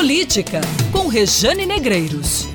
Política, com Rejane Negreiros.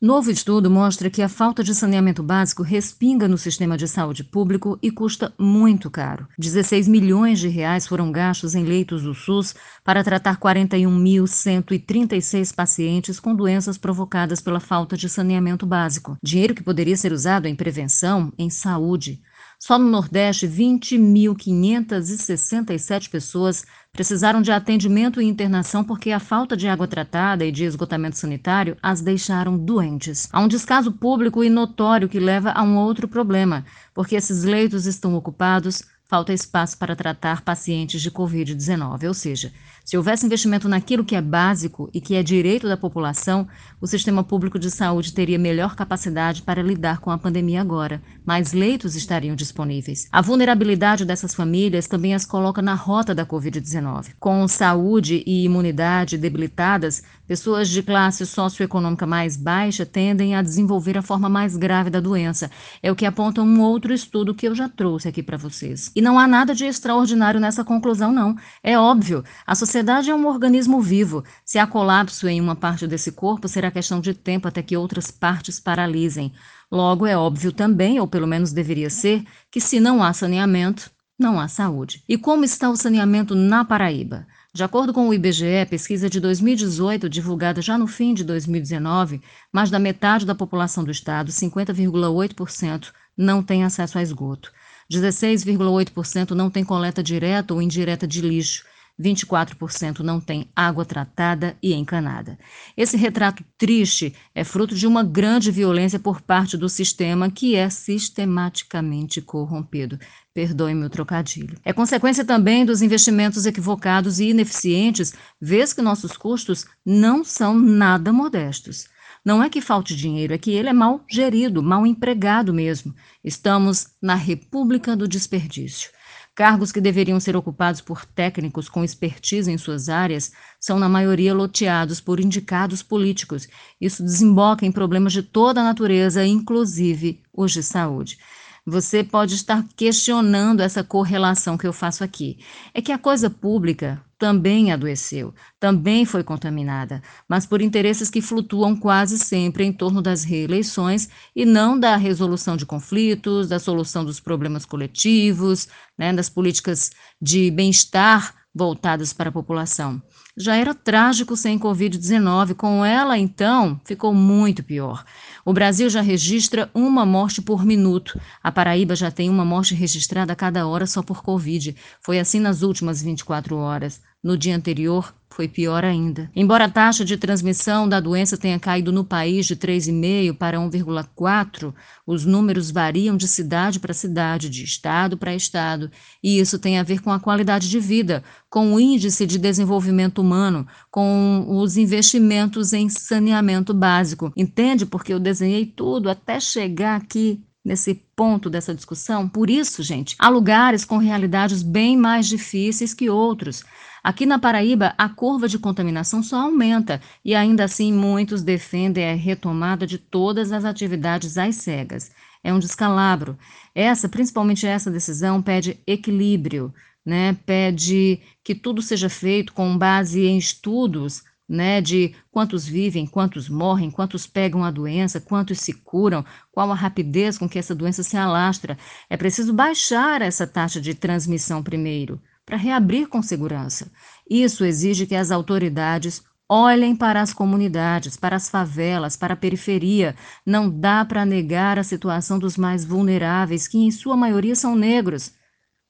Novo estudo mostra que a falta de saneamento básico respinga no sistema de saúde público e custa muito caro. 16 milhões de reais foram gastos em leitos do SUS para tratar 41.136 pacientes com doenças provocadas pela falta de saneamento básico. Dinheiro que poderia ser usado em prevenção, em saúde. Só no Nordeste, 20.567 pessoas precisaram de atendimento e internação porque a falta de água tratada e de esgotamento sanitário as deixaram doentes. Há um descaso público e notório que leva a um outro problema, porque esses leitos estão ocupados falta espaço para tratar pacientes de Covid-19. Ou seja, se houvesse investimento naquilo que é básico e que é direito da população, o sistema público de saúde teria melhor capacidade para lidar com a pandemia agora. Mais leitos estariam disponíveis. A vulnerabilidade dessas famílias também as coloca na rota da Covid-19. Com saúde e imunidade debilitadas, pessoas de classe socioeconômica mais baixa tendem a desenvolver a forma mais grave da doença. É o que aponta um outro estudo que eu já trouxe aqui para vocês. E não há nada de extraordinário nessa conclusão, não. É óbvio, a sociedade é um organismo vivo. Se há colapso em uma parte desse corpo, será questão de tempo até que outras partes paralisem. Logo, é óbvio também, ou pelo menos deveria ser, que se não há saneamento, não há saúde. E como está o saneamento na Paraíba? De acordo com o IBGE, pesquisa de 2018, divulgada já no fim de 2019, mais da metade da população do estado, 50,8%, não tem acesso a esgoto. 16,8% não tem coleta direta ou indireta de lixo. 24% não tem água tratada e encanada. Esse retrato triste é fruto de uma grande violência por parte do sistema que é sistematicamente corrompido. Perdoe-me o trocadilho. É consequência também dos investimentos equivocados e ineficientes, vez que nossos custos não são nada modestos. Não é que falte dinheiro, é que ele é mal gerido, mal empregado mesmo. Estamos na República do Desperdício. Cargos que deveriam ser ocupados por técnicos com expertise em suas áreas são, na maioria, loteados por indicados políticos. Isso desemboca em problemas de toda a natureza, inclusive os de saúde. Você pode estar questionando essa correlação que eu faço aqui. É que a coisa pública também adoeceu, também foi contaminada, mas por interesses que flutuam quase sempre em torno das reeleições e não da resolução de conflitos, da solução dos problemas coletivos, né, das políticas de bem-estar voltadas para a população. Já era trágico sem Covid-19, com ela, então, ficou muito pior. O Brasil já registra uma morte por minuto. A Paraíba já tem uma morte registrada a cada hora só por Covid. Foi assim nas últimas 24 horas. No dia anterior, foi pior ainda. Embora a taxa de transmissão da doença tenha caído no país de 3,5 para 1,4, os números variam de cidade para cidade, de estado para estado, e isso tem a ver com a qualidade de vida, com o índice de desenvolvimento humano, com os investimentos em saneamento básico. Entende porque eu desenhei tudo até chegar aqui nesse ponto dessa discussão? Por isso, gente, há lugares com realidades bem mais difíceis que outros. Aqui na Paraíba, a curva de contaminação só aumenta e ainda assim muitos defendem a retomada de todas as atividades às cegas. É um descalabro. Essa, principalmente essa decisão, pede equilíbrio, né? pede que tudo seja feito com base em estudos né, de quantos vivem, quantos morrem, quantos pegam a doença, quantos se curam, qual a rapidez com que essa doença se alastra. É preciso baixar essa taxa de transmissão primeiro para reabrir com segurança. Isso exige que as autoridades olhem para as comunidades, para as favelas, para a periferia. Não dá para negar a situação dos mais vulneráveis, que em sua maioria são negros,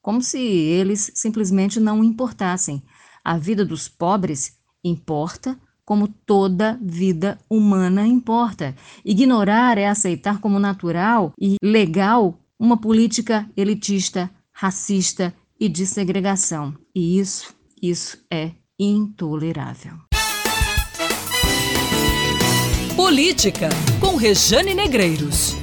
como se eles simplesmente não importassem. A vida dos pobres importa, como toda vida humana importa. Ignorar é aceitar como natural e legal uma política elitista, racista e de segregação. E isso, isso é intolerável. Política com Rejane Negreiros.